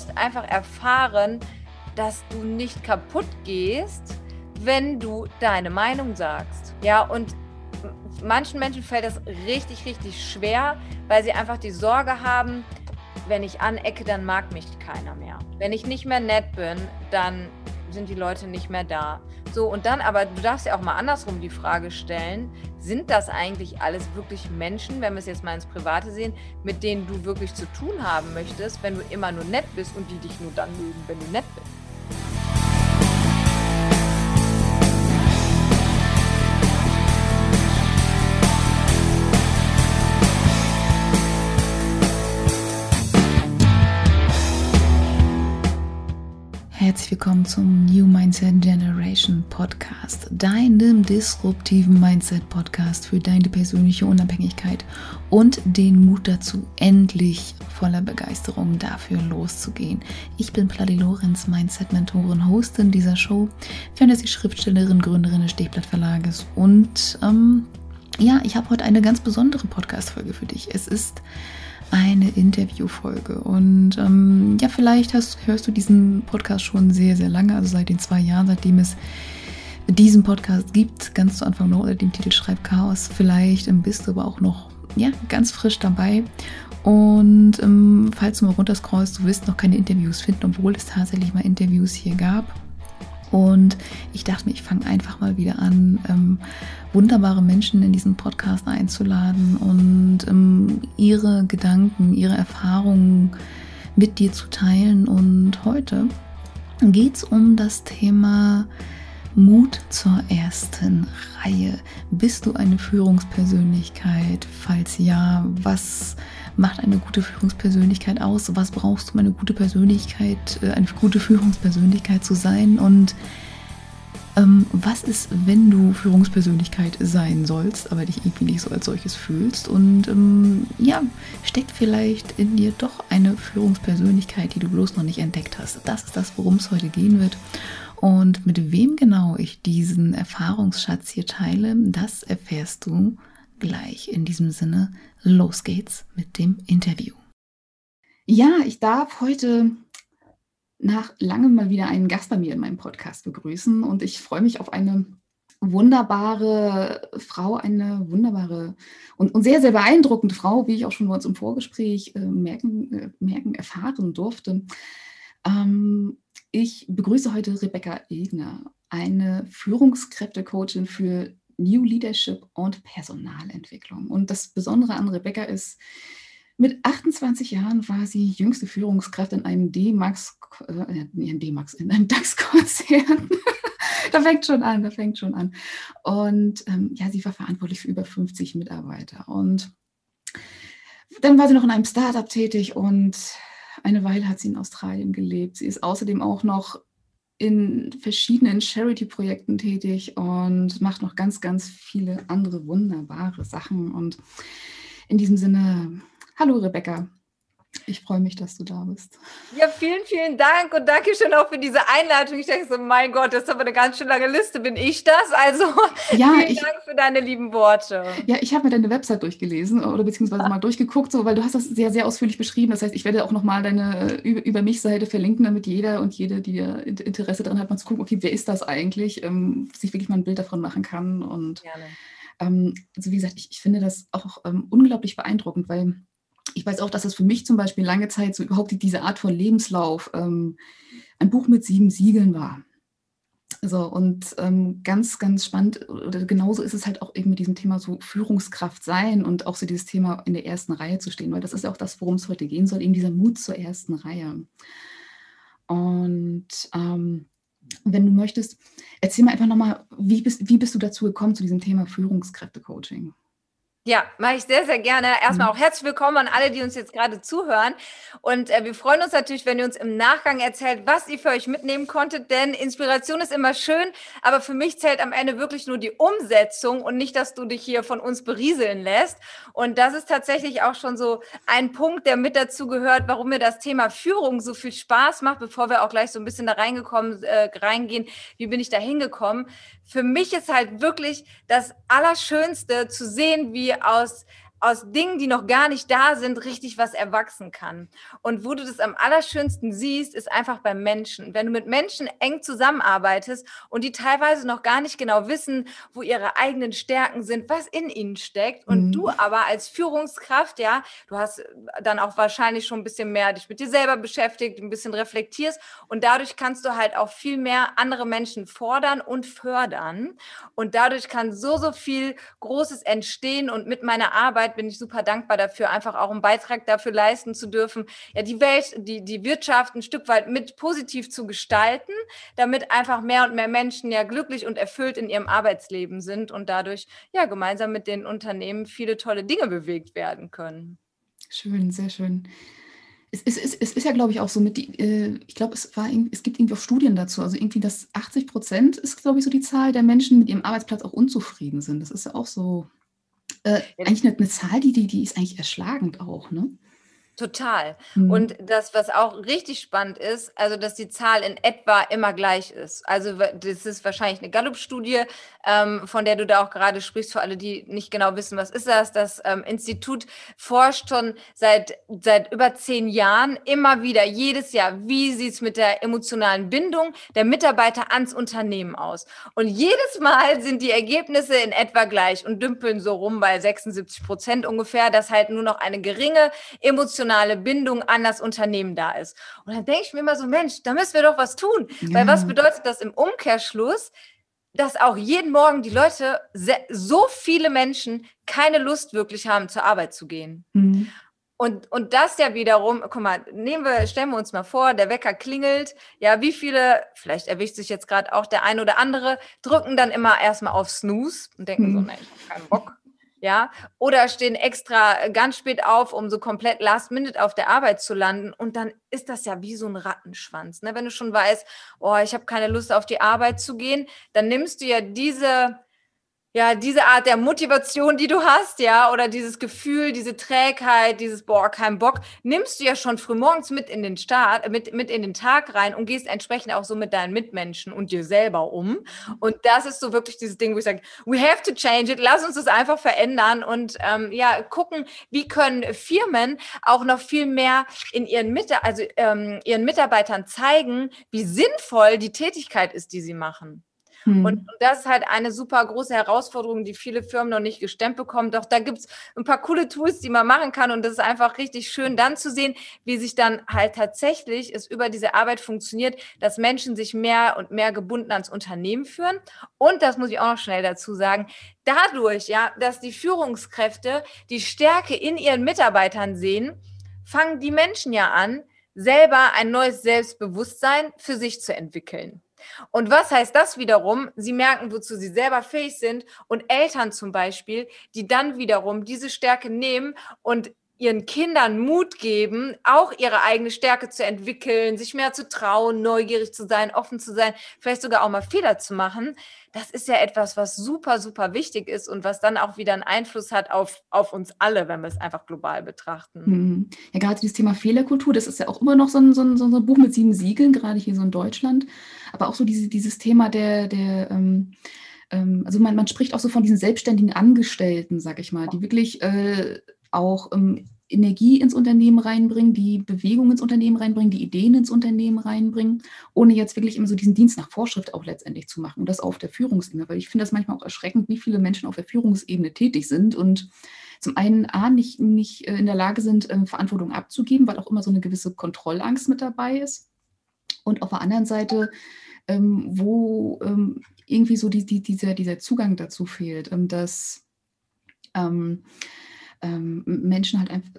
musst einfach erfahren, dass du nicht kaputt gehst, wenn du deine Meinung sagst. Ja, und manchen Menschen fällt das richtig, richtig schwer, weil sie einfach die Sorge haben, wenn ich anecke, dann mag mich keiner mehr. Wenn ich nicht mehr nett bin, dann sind die Leute nicht mehr da. So, und dann aber, du darfst ja auch mal andersrum die Frage stellen, sind das eigentlich alles wirklich Menschen, wenn wir es jetzt mal ins Private sehen, mit denen du wirklich zu tun haben möchtest, wenn du immer nur nett bist und die dich nur dann mögen, wenn du nett bist? Herzlich willkommen zum New Mindset Generation Podcast, deinem disruptiven Mindset Podcast für deine persönliche Unabhängigkeit und den Mut dazu, endlich voller Begeisterung dafür loszugehen. Ich bin Pladi Lorenz, Mindset Mentorin, Hostin dieser Show, Fantasy-Schriftstellerin, Gründerin des Stehblatt Verlages und ähm, ja, ich habe heute eine ganz besondere Podcast-Folge für dich. Es ist eine Interviewfolge. Und ähm, ja, vielleicht hast, hörst du diesen Podcast schon sehr, sehr lange, also seit den zwei Jahren, seitdem es diesen Podcast gibt, ganz zu Anfang noch unter dem Titel Schreib Chaos. Vielleicht ähm, bist du aber auch noch ja, ganz frisch dabei. Und ähm, falls du mal runterscrollst, du wirst noch keine Interviews finden, obwohl es tatsächlich mal Interviews hier gab. Und ich dachte mir, ich fange einfach mal wieder an, ähm, wunderbare Menschen in diesen Podcast einzuladen und ähm, ihre Gedanken, ihre Erfahrungen mit dir zu teilen. Und heute geht es um das Thema Mut zur ersten Reihe. Bist du eine Führungspersönlichkeit? Falls ja, was macht eine gute Führungspersönlichkeit aus? Was brauchst du, um eine gute Persönlichkeit, äh, eine gute Führungspersönlichkeit zu sein? Und ähm, was ist, wenn du Führungspersönlichkeit sein sollst, aber dich irgendwie nicht so als solches fühlst? Und ähm, ja, steckt vielleicht in dir doch eine Führungspersönlichkeit, die du bloß noch nicht entdeckt hast. Das ist das, worum es heute gehen wird. Und mit wem genau ich diesen Erfahrungsschatz hier teile, das erfährst du gleich. In diesem Sinne, los geht's mit dem Interview. Ja, ich darf heute nach langem mal wieder einen Gast bei mir in meinem Podcast begrüßen und ich freue mich auf eine wunderbare Frau, eine wunderbare und, und, sehr, sehr beeindruckende Frau, wie ich auch schon bei uns im Vorgespräch äh, merken, äh, merken, erfahren durfte. Ähm, ich begrüße heute Rebecca Egner, eine Führungskräftecoachin für New Leadership und Personalentwicklung. Und das Besondere an Rebecca ist, mit 28 Jahren war sie jüngste Führungskraft in einem D-Max, äh, D-Max, in einem DAX-Konzern. da fängt schon an, da fängt schon an. Und ähm, ja, sie war verantwortlich für über 50 Mitarbeiter. Und dann war sie noch in einem Startup tätig und eine Weile hat sie in Australien gelebt. Sie ist außerdem auch noch in verschiedenen Charity-Projekten tätig und macht noch ganz, ganz viele andere wunderbare Sachen. Und in diesem Sinne, hallo Rebecca. Ich freue mich, dass du da bist. Ja, vielen, vielen Dank und danke schön auch für diese Einladung. Ich denke so, mein Gott, das ist aber eine ganz schön lange Liste. Bin ich das? Also ja, vielen ich, Dank für deine lieben Worte. Ja, ich habe mir deine Website durchgelesen oder beziehungsweise mal durchgeguckt, so, weil du hast das sehr, sehr ausführlich beschrieben. Das heißt, ich werde auch nochmal deine über, über mich Seite verlinken, damit jeder und jede, die Interesse daran hat, mal zu gucken, okay, wer ist das eigentlich, ähm, sich wirklich mal ein Bild davon machen kann. Und Gerne. Ähm, also wie gesagt, ich, ich finde das auch ähm, unglaublich beeindruckend, weil ich weiß auch, dass es für mich zum Beispiel lange Zeit so überhaupt diese Art von Lebenslauf ähm, ein Buch mit sieben Siegeln war. So, und ähm, ganz, ganz spannend, oder genauso ist es halt auch eben mit diesem Thema so Führungskraft sein und auch so dieses Thema in der ersten Reihe zu stehen, weil das ist ja auch das, worum es heute gehen soll, eben dieser Mut zur ersten Reihe. Und ähm, wenn du möchtest, erzähl mal einfach nochmal, wie bist, wie bist du dazu gekommen zu diesem Thema Führungskräfte-Coaching? Ja, mache ich sehr, sehr gerne. Erstmal mhm. auch herzlich willkommen an alle, die uns jetzt gerade zuhören. Und äh, wir freuen uns natürlich, wenn ihr uns im Nachgang erzählt, was ihr für euch mitnehmen konntet, denn Inspiration ist immer schön, aber für mich zählt am Ende wirklich nur die Umsetzung und nicht, dass du dich hier von uns berieseln lässt. Und das ist tatsächlich auch schon so ein Punkt, der mit dazu gehört, warum mir das Thema Führung so viel Spaß macht, bevor wir auch gleich so ein bisschen da reingekommen, äh, reingehen, wie bin ich da hingekommen. Für mich ist halt wirklich das Allerschönste zu sehen, wie aus aus Dingen, die noch gar nicht da sind, richtig was erwachsen kann. Und wo du das am allerschönsten siehst, ist einfach beim Menschen. Wenn du mit Menschen eng zusammenarbeitest und die teilweise noch gar nicht genau wissen, wo ihre eigenen Stärken sind, was in ihnen steckt, und mhm. du aber als Führungskraft, ja, du hast dann auch wahrscheinlich schon ein bisschen mehr dich mit dir selber beschäftigt, ein bisschen reflektierst und dadurch kannst du halt auch viel mehr andere Menschen fordern und fördern. Und dadurch kann so, so viel Großes entstehen und mit meiner Arbeit Arbeit bin ich super dankbar dafür, einfach auch einen Beitrag dafür leisten zu dürfen, ja, die Welt, die, die Wirtschaft ein Stück weit mit positiv zu gestalten, damit einfach mehr und mehr Menschen ja glücklich und erfüllt in ihrem Arbeitsleben sind und dadurch ja gemeinsam mit den Unternehmen viele tolle Dinge bewegt werden können. Schön, sehr schön. Es, es, es, es ist ja, glaube ich, auch so mit, die, äh, ich glaube, es, es gibt irgendwie auch Studien dazu, also irgendwie das 80 Prozent ist, glaube ich, so die Zahl der Menschen mit ihrem Arbeitsplatz auch unzufrieden sind. Das ist ja auch so äh, eigentlich eine, eine, Zahl, die, die, die ist eigentlich erschlagend auch, ne? Total. Mhm. Und das, was auch richtig spannend ist, also dass die Zahl in etwa immer gleich ist. Also das ist wahrscheinlich eine Gallup-Studie, ähm, von der du da auch gerade sprichst, für alle, die nicht genau wissen, was ist das. Das ähm, Institut forscht schon seit, seit über zehn Jahren immer wieder, jedes Jahr, wie sieht es mit der emotionalen Bindung der Mitarbeiter ans Unternehmen aus. Und jedes Mal sind die Ergebnisse in etwa gleich und dümpeln so rum bei 76 Prozent ungefähr, dass halt nur noch eine geringe emotionale emotionale Bindung an das Unternehmen da ist. Und dann denke ich mir immer so, Mensch, da müssen wir doch was tun. Ja. Weil was bedeutet das im Umkehrschluss? Dass auch jeden Morgen die Leute, so viele Menschen keine Lust wirklich haben, zur Arbeit zu gehen. Mhm. Und, und das ja wiederum, guck mal, nehmen wir, stellen wir uns mal vor, der Wecker klingelt. Ja, wie viele, vielleicht erwischt sich jetzt gerade auch der ein oder andere, drücken dann immer erstmal auf Snooze und denken mhm. so, nein, ich habe keinen Bock ja, oder stehen extra äh, ganz spät auf, um so komplett last minute auf der Arbeit zu landen und dann ist das ja wie so ein Rattenschwanz, ne? Wenn du schon weißt, oh, ich habe keine Lust auf die Arbeit zu gehen, dann nimmst du ja diese ja, diese Art der Motivation, die du hast, ja, oder dieses Gefühl, diese Trägheit, dieses boah, kein Bock, nimmst du ja schon frühmorgens mit in den Start, mit, mit in den Tag rein und gehst entsprechend auch so mit deinen Mitmenschen und dir selber um. Und das ist so wirklich dieses Ding, wo ich sage, we have to change it, lass uns das einfach verändern und ähm, ja, gucken, wie können Firmen auch noch viel mehr in ihren, Mit also, ähm, ihren Mitarbeitern zeigen, wie sinnvoll die Tätigkeit ist, die sie machen. Mhm. Und, das ist halt eine super große Herausforderung, die viele Firmen noch nicht gestemmt bekommen. Doch da gibt es ein paar coole Tools, die man machen kann. Und das ist einfach richtig schön, dann zu sehen, wie sich dann halt tatsächlich es über diese Arbeit funktioniert, dass Menschen sich mehr und mehr gebunden ans Unternehmen führen. Und das muss ich auch noch schnell dazu sagen, dadurch, ja, dass die Führungskräfte die Stärke in ihren Mitarbeitern sehen, fangen die Menschen ja an, selber ein neues Selbstbewusstsein für sich zu entwickeln. Und was heißt das wiederum? Sie merken, wozu sie selber fähig sind und Eltern zum Beispiel, die dann wiederum diese Stärke nehmen und ihren Kindern Mut geben, auch ihre eigene Stärke zu entwickeln, sich mehr zu trauen, neugierig zu sein, offen zu sein, vielleicht sogar auch mal Fehler zu machen. Das ist ja etwas, was super, super wichtig ist und was dann auch wieder einen Einfluss hat auf, auf uns alle, wenn wir es einfach global betrachten. Mhm. Ja, gerade dieses Thema Fehlerkultur, das ist ja auch immer noch so ein, so ein, so ein Buch mit sieben Siegeln, gerade hier so in Deutschland. Aber auch so diese, dieses Thema der, der ähm, ähm also man, man spricht auch so von diesen selbstständigen Angestellten, sag ich mal, die wirklich äh, auch ähm, Energie ins Unternehmen reinbringen, die Bewegung ins Unternehmen reinbringen, die Ideen ins Unternehmen reinbringen, ohne jetzt wirklich immer so diesen Dienst nach Vorschrift auch letztendlich zu machen und das auf der Führungsebene, weil ich finde das manchmal auch erschreckend, wie viele Menschen auf der Führungsebene tätig sind und zum einen A, nicht, nicht äh, in der Lage sind, ähm, Verantwortung abzugeben, weil auch immer so eine gewisse Kontrollangst mit dabei ist. Und auf der anderen Seite ähm, wo ähm, irgendwie so die, die, dieser, dieser Zugang dazu fehlt, ähm, dass ähm, ähm, Menschen halt einfach,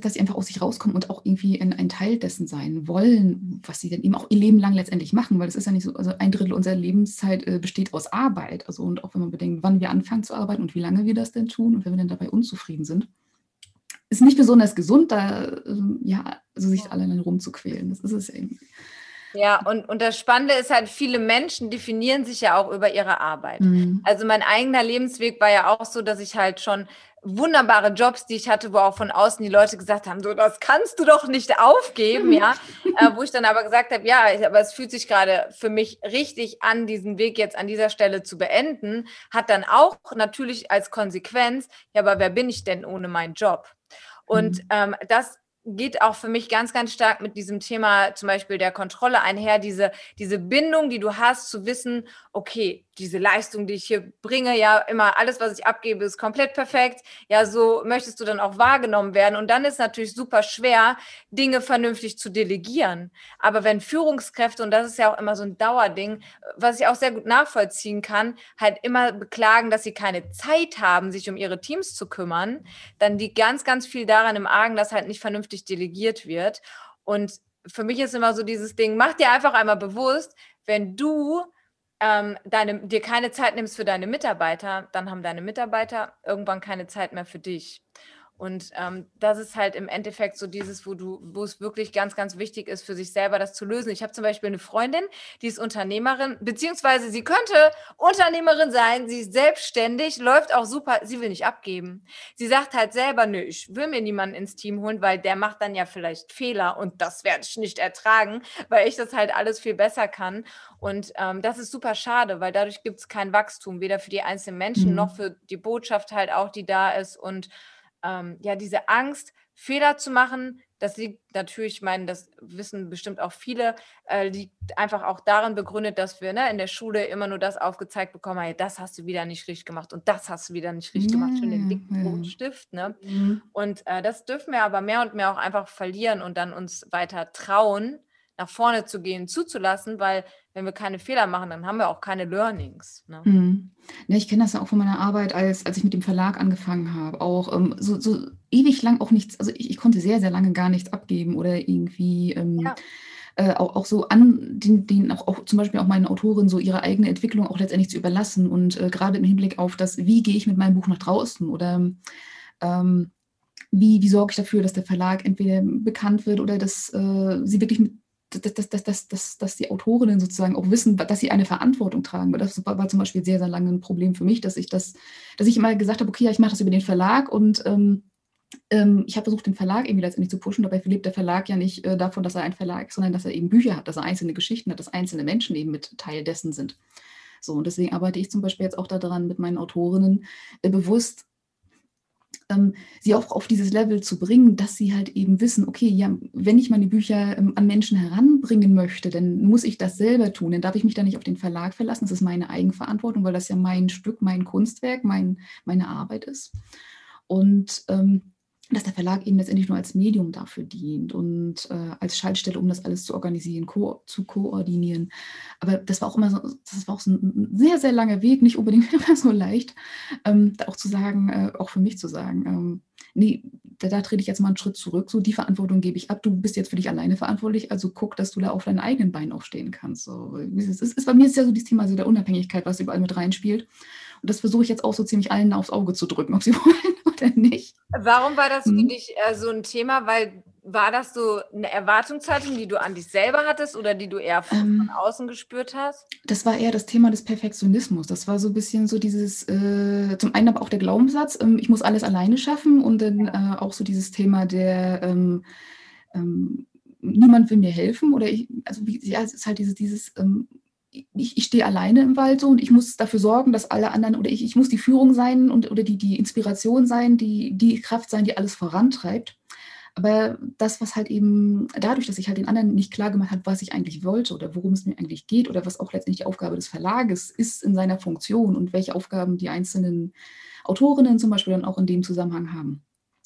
dass sie einfach aus sich rauskommen und auch irgendwie ein, ein, Teil dessen sein wollen, was sie dann eben auch ihr Leben lang letztendlich machen, weil es ist ja nicht so, also ein Drittel unserer Lebenszeit äh, besteht aus Arbeit. Also und auch wenn man bedenkt, wann wir anfangen zu arbeiten und wie lange wir das denn tun und wenn wir dann dabei unzufrieden sind, ist nicht besonders gesund, da äh, ja, also sich alleine rumzuquälen. Das ist es ja eben. Ja, und, und das Spannende ist halt, viele Menschen definieren sich ja auch über ihre Arbeit. Mhm. Also mein eigener Lebensweg war ja auch so, dass ich halt schon wunderbare Jobs, die ich hatte, wo auch von außen die Leute gesagt haben, so, das kannst du doch nicht aufgeben, ja. äh, wo ich dann aber gesagt habe, ja, aber es fühlt sich gerade für mich richtig an, diesen Weg jetzt an dieser Stelle zu beenden, hat dann auch natürlich als Konsequenz, ja, aber wer bin ich denn ohne meinen Job? Und mhm. ähm, das geht auch für mich ganz, ganz stark mit diesem Thema zum Beispiel der Kontrolle einher, diese, diese Bindung, die du hast, zu wissen, okay, diese Leistung, die ich hier bringe, ja, immer alles, was ich abgebe, ist komplett perfekt. Ja, so möchtest du dann auch wahrgenommen werden. Und dann ist natürlich super schwer, Dinge vernünftig zu delegieren. Aber wenn Führungskräfte, und das ist ja auch immer so ein Dauerding, was ich auch sehr gut nachvollziehen kann, halt immer beklagen, dass sie keine Zeit haben, sich um ihre Teams zu kümmern, dann liegt ganz, ganz viel daran im Argen, dass halt nicht vernünftig delegiert wird. Und für mich ist immer so dieses Ding, mach dir einfach einmal bewusst, wenn du ähm, deine, dir keine Zeit nimmst für deine Mitarbeiter, dann haben deine Mitarbeiter irgendwann keine Zeit mehr für dich. Und ähm, das ist halt im Endeffekt so dieses, wo du, wo es wirklich ganz, ganz wichtig ist, für sich selber das zu lösen. Ich habe zum Beispiel eine Freundin, die ist Unternehmerin, beziehungsweise sie könnte Unternehmerin sein, sie ist selbstständig, läuft auch super, sie will nicht abgeben. Sie sagt halt selber, nö, ich will mir niemanden ins Team holen, weil der macht dann ja vielleicht Fehler und das werde ich nicht ertragen, weil ich das halt alles viel besser kann. Und ähm, das ist super schade, weil dadurch gibt es kein Wachstum, weder für die einzelnen Menschen mhm. noch für die Botschaft halt auch, die da ist und ähm, ja, diese Angst, Fehler zu machen, das liegt natürlich, ich meine, das wissen bestimmt auch viele, äh, liegt einfach auch darin begründet, dass wir ne, in der Schule immer nur das aufgezeigt bekommen, hey, das hast du wieder nicht richtig gemacht und das hast du wieder nicht richtig gemacht, schon den dicken roten Stift. Ne? Mhm. Und äh, das dürfen wir aber mehr und mehr auch einfach verlieren und dann uns weiter trauen, nach vorne zu gehen, zuzulassen, weil wenn wir keine Fehler machen, dann haben wir auch keine Learnings. Ne? Mhm. Ja, ich kenne das ja auch von meiner Arbeit, als, als ich mit dem Verlag angefangen habe. Auch ähm, so, so ewig lang auch nichts, also ich, ich, konnte sehr, sehr lange gar nichts abgeben oder irgendwie ähm, ja. äh, auch, auch so an den, den auch, auch zum Beispiel auch meinen Autoren so ihre eigene Entwicklung auch letztendlich zu überlassen und äh, gerade im Hinblick auf das, wie gehe ich mit meinem Buch nach draußen oder ähm, wie, wie sorge ich dafür, dass der Verlag entweder bekannt wird oder dass äh, sie wirklich mit dass, dass, dass, dass, dass die Autorinnen sozusagen auch wissen, dass sie eine Verantwortung tragen. Das war, zum Beispiel sehr, sehr lange ein Problem für mich, dass ich das, dass ich immer gesagt habe, okay, ja, ich mache das über den Verlag und ähm, ähm, ich habe versucht, den Verlag irgendwie letztendlich zu pushen. Dabei lebt der Verlag ja nicht äh, davon, dass er ein Verlag ist, sondern dass er eben Bücher hat, dass er einzelne Geschichten hat, dass einzelne Menschen eben mit Teil dessen sind. So, und deswegen arbeite ich zum Beispiel jetzt auch daran, mit meinen Autorinnen äh, bewusst sie auch auf dieses Level zu bringen, dass sie halt eben wissen, okay, ja, wenn ich meine Bücher ähm, an Menschen heranbringen möchte, dann muss ich das selber tun. Dann darf ich mich da nicht auf den Verlag verlassen. Das ist meine Eigenverantwortung, weil das ja mein Stück, mein Kunstwerk, mein, meine Arbeit ist. Und ähm, dass der Verlag eben letztendlich nur als Medium dafür dient und äh, als Schaltstelle, um das alles zu organisieren, ko zu koordinieren. Aber das war auch immer so, das war auch so ein sehr, sehr langer Weg, nicht unbedingt immer so leicht, ähm, da auch zu sagen, äh, auch für mich zu sagen, ähm, nee, da, da trete ich jetzt mal einen Schritt zurück, so die Verantwortung gebe ich ab, du bist jetzt für dich alleine verantwortlich, also guck, dass du da auf deinen eigenen Beinen aufstehen kannst. So, es ist, ist, bei mir ist ja so dieses Thema so der Unabhängigkeit, was überall mit reinspielt. Und das versuche ich jetzt auch so ziemlich allen aufs Auge zu drücken, ob sie wollen oder nicht. Warum war das für hm. dich äh, so ein Thema? Weil war das so eine Erwartungshaltung, die du an dich selber hattest oder die du eher von, ähm, von außen gespürt hast? Das war eher das Thema des Perfektionismus. Das war so ein bisschen so dieses, äh, zum einen aber auch der Glaubenssatz, ähm, ich muss alles alleine schaffen und dann äh, auch so dieses Thema der, ähm, ähm niemand will mir helfen oder ich, also wie, ja, es ist halt dieses, dieses ähm, ich, ich stehe alleine im Wald so und ich muss dafür sorgen, dass alle anderen oder ich, ich muss die Führung sein und oder die, die Inspiration sein, die, die Kraft sein, die alles vorantreibt. Aber das, was halt eben dadurch, dass ich halt den anderen nicht klar gemacht habe, was ich eigentlich wollte oder worum es mir eigentlich geht oder was auch letztendlich die Aufgabe des Verlages ist in seiner Funktion und welche Aufgaben die einzelnen Autorinnen zum Beispiel dann auch in dem Zusammenhang haben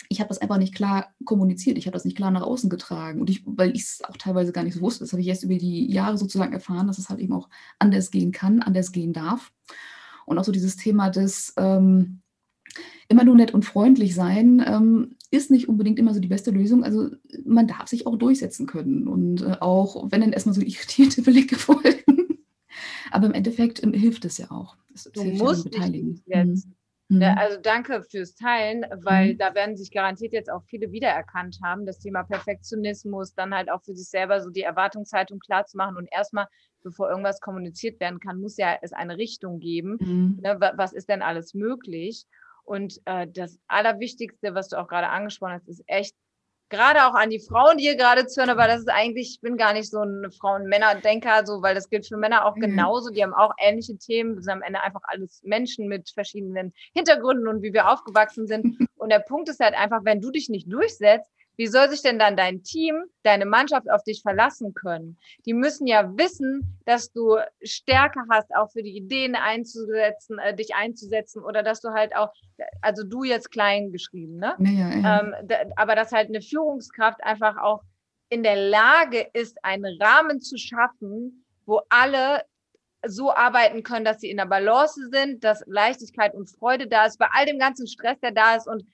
ich habe das einfach nicht klar kommuniziert, ich habe das nicht klar nach außen getragen. Und ich, weil ich es auch teilweise gar nicht so wusste, das habe ich erst über die Jahre sozusagen erfahren, dass es halt eben auch anders gehen kann, anders gehen darf. Und auch so dieses Thema des ähm, immer nur nett und freundlich sein, ähm, ist nicht unbedingt immer so die beste Lösung. Also man darf sich auch durchsetzen können. Und äh, auch wenn dann erstmal so irritierte Blicke folgen. Aber im Endeffekt ähm, hilft es ja auch. Es, du musst ja dich durchsetzen. Mhm. Also danke fürs Teilen, weil mhm. da werden sich garantiert jetzt auch viele wiedererkannt haben, das Thema Perfektionismus, dann halt auch für sich selber so die Erwartungshaltung klar zu machen und erstmal, bevor irgendwas kommuniziert werden kann, muss ja es eine Richtung geben. Mhm. Ne, was ist denn alles möglich? Und äh, das Allerwichtigste, was du auch gerade angesprochen hast, ist echt gerade auch an die Frauen, die hier gerade zuhören, aber das ist eigentlich, ich bin gar nicht so ein Frauen-Männer-Denker, so, weil das gilt für Männer auch mhm. genauso. Die haben auch ähnliche Themen. Das sind am Ende einfach alles Menschen mit verschiedenen Hintergründen und wie wir aufgewachsen sind. Und der Punkt ist halt einfach, wenn du dich nicht durchsetzt, wie soll sich denn dann dein Team, deine Mannschaft auf dich verlassen können? Die müssen ja wissen, dass du Stärke hast, auch für die Ideen einzusetzen, äh, dich einzusetzen oder dass du halt auch, also du jetzt klein geschrieben, ne? Ja, ja. Ähm, aber dass halt eine Führungskraft einfach auch in der Lage ist, einen Rahmen zu schaffen, wo alle so arbeiten können, dass sie in der Balance sind, dass Leichtigkeit und Freude da ist, bei all dem ganzen Stress, der da ist und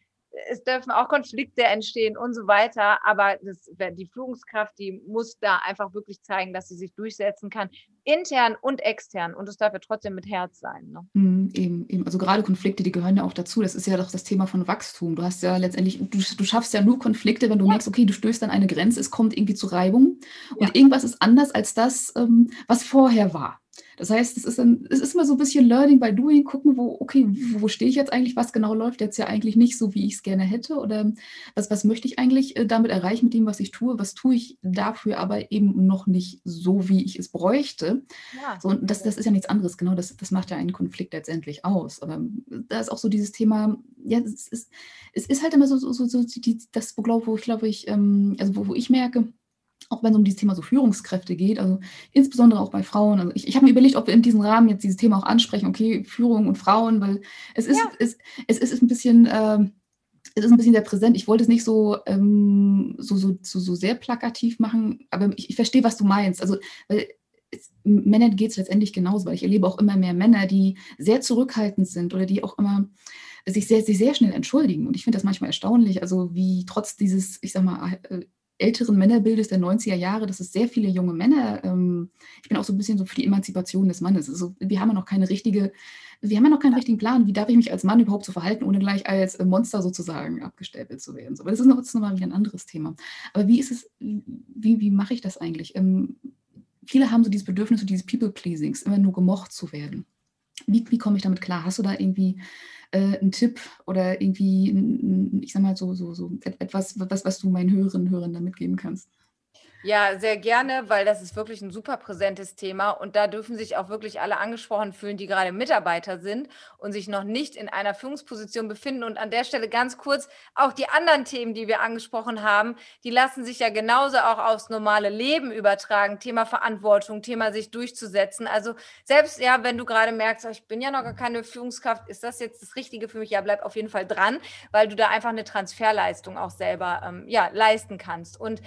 es dürfen auch Konflikte entstehen und so weiter. Aber das, die Führungskraft, die muss da einfach wirklich zeigen, dass sie sich durchsetzen kann, intern und extern. Und es darf ja trotzdem mit Herz sein. Ne? Mm, eben, eben. Also gerade Konflikte, die gehören ja auch dazu. Das ist ja doch das Thema von Wachstum. Du hast ja letztendlich, du, du schaffst ja nur Konflikte, wenn du ja. merkst, okay, du stößt an eine Grenze, es kommt irgendwie zu Reibung und ja. irgendwas ist anders als das, ähm, was vorher war. Das heißt, es ist, ein, es ist immer so ein bisschen Learning by Doing, gucken, wo, okay, wo stehe ich jetzt eigentlich, was genau läuft jetzt ja eigentlich nicht so, wie ich es gerne hätte oder was, was möchte ich eigentlich äh, damit erreichen mit dem, was ich tue, was tue ich dafür aber eben noch nicht so, wie ich es bräuchte. Ja. So, und das, das ist ja nichts anderes, genau, das, das macht ja einen Konflikt letztendlich aus. Aber da ist auch so dieses Thema, ja, es ist, es ist halt immer so, so, so, so die, das, wo ich glaube ich, ähm, also wo, wo ich merke, auch wenn es um dieses Thema so Führungskräfte geht, also insbesondere auch bei Frauen. Also ich, ich habe mir überlegt, ob wir in diesem Rahmen jetzt dieses Thema auch ansprechen, okay, Führung und Frauen, weil es ist, ja. es, es ist ein bisschen, äh, es ist ein bisschen sehr präsent. Ich wollte es nicht so, ähm, so, so, so, so, sehr plakativ machen, aber ich, ich verstehe, was du meinst. Also, weil es, Männern geht es letztendlich genauso, weil ich erlebe auch immer mehr Männer, die sehr zurückhaltend sind oder die auch immer sich sehr, sehr, sehr schnell entschuldigen. Und ich finde das manchmal erstaunlich, also wie trotz dieses, ich sag mal, äh, älteren Männerbildes der 90er Jahre, dass es sehr viele junge Männer, ähm, ich bin auch so ein bisschen so für die Emanzipation des Mannes. Also wir haben ja noch keine richtige, wir haben ja noch keinen richtigen Plan, wie darf ich mich als Mann überhaupt so verhalten, ohne gleich als äh, Monster sozusagen abgestempelt zu werden. So, aber das ist, noch, das ist nochmal wieder ein anderes Thema. Aber wie ist es, wie, wie mache ich das eigentlich? Ähm, viele haben so dieses Bedürfnis, so dieses People-Pleasings, immer nur gemocht zu werden. Wie, wie komme ich damit klar? Hast du da irgendwie äh, einen Tipp oder irgendwie, ich sag mal, so, so, so etwas, was, was du meinen Hörerinnen und Hörern da mitgeben kannst? Ja, sehr gerne, weil das ist wirklich ein super präsentes Thema und da dürfen sich auch wirklich alle angesprochen fühlen, die gerade Mitarbeiter sind und sich noch nicht in einer Führungsposition befinden. Und an der Stelle ganz kurz, auch die anderen Themen, die wir angesprochen haben, die lassen sich ja genauso auch aufs normale Leben übertragen. Thema Verantwortung, Thema sich durchzusetzen. Also selbst ja, wenn du gerade merkst, oh, ich bin ja noch gar keine Führungskraft, ist das jetzt das Richtige für mich? Ja, bleib auf jeden Fall dran, weil du da einfach eine Transferleistung auch selber ähm, ja, leisten kannst. Und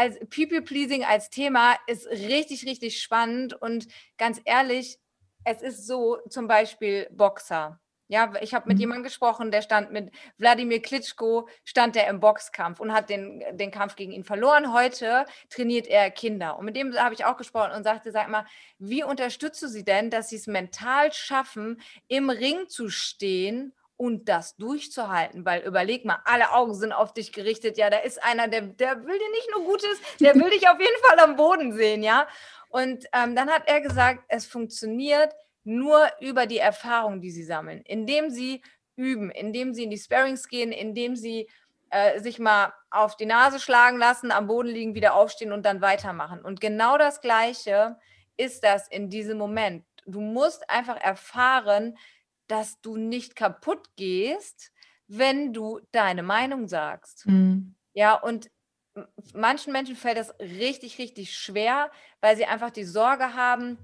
als People-Pleasing als Thema ist richtig, richtig spannend und ganz ehrlich, es ist so, zum Beispiel Boxer. Ja, ich habe mit mhm. jemandem gesprochen, der stand mit Wladimir Klitschko, stand der im Boxkampf und hat den, den Kampf gegen ihn verloren. Heute trainiert er Kinder. Und mit dem habe ich auch gesprochen und sagte, sag mal, wie unterstützt du sie denn, dass sie es mental schaffen, im Ring zu stehen und das durchzuhalten, weil überleg mal, alle Augen sind auf dich gerichtet. Ja, da ist einer, der, der will dir nicht nur Gutes, der will dich auf jeden Fall am Boden sehen, ja. Und ähm, dann hat er gesagt, es funktioniert nur über die Erfahrung, die sie sammeln, indem sie üben, indem sie in die Sparings gehen, indem sie äh, sich mal auf die Nase schlagen lassen, am Boden liegen, wieder aufstehen und dann weitermachen. Und genau das Gleiche ist das in diesem Moment. Du musst einfach erfahren, dass du nicht kaputt gehst, wenn du deine Meinung sagst. Mhm. Ja, und manchen Menschen fällt das richtig, richtig schwer, weil sie einfach die Sorge haben,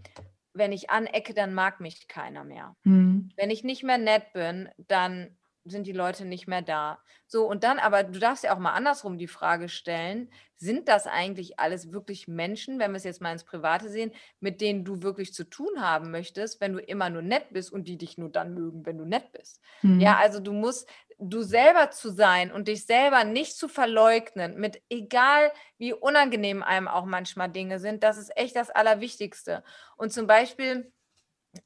wenn ich anecke, dann mag mich keiner mehr. Mhm. Wenn ich nicht mehr nett bin, dann sind die Leute nicht mehr da. So, und dann aber, du darfst ja auch mal andersrum die Frage stellen, sind das eigentlich alles wirklich Menschen, wenn wir es jetzt mal ins Private sehen, mit denen du wirklich zu tun haben möchtest, wenn du immer nur nett bist und die dich nur dann mögen, wenn du nett bist? Mhm. Ja, also du musst du selber zu sein und dich selber nicht zu verleugnen, mit egal wie unangenehm einem auch manchmal Dinge sind, das ist echt das Allerwichtigste. Und zum Beispiel,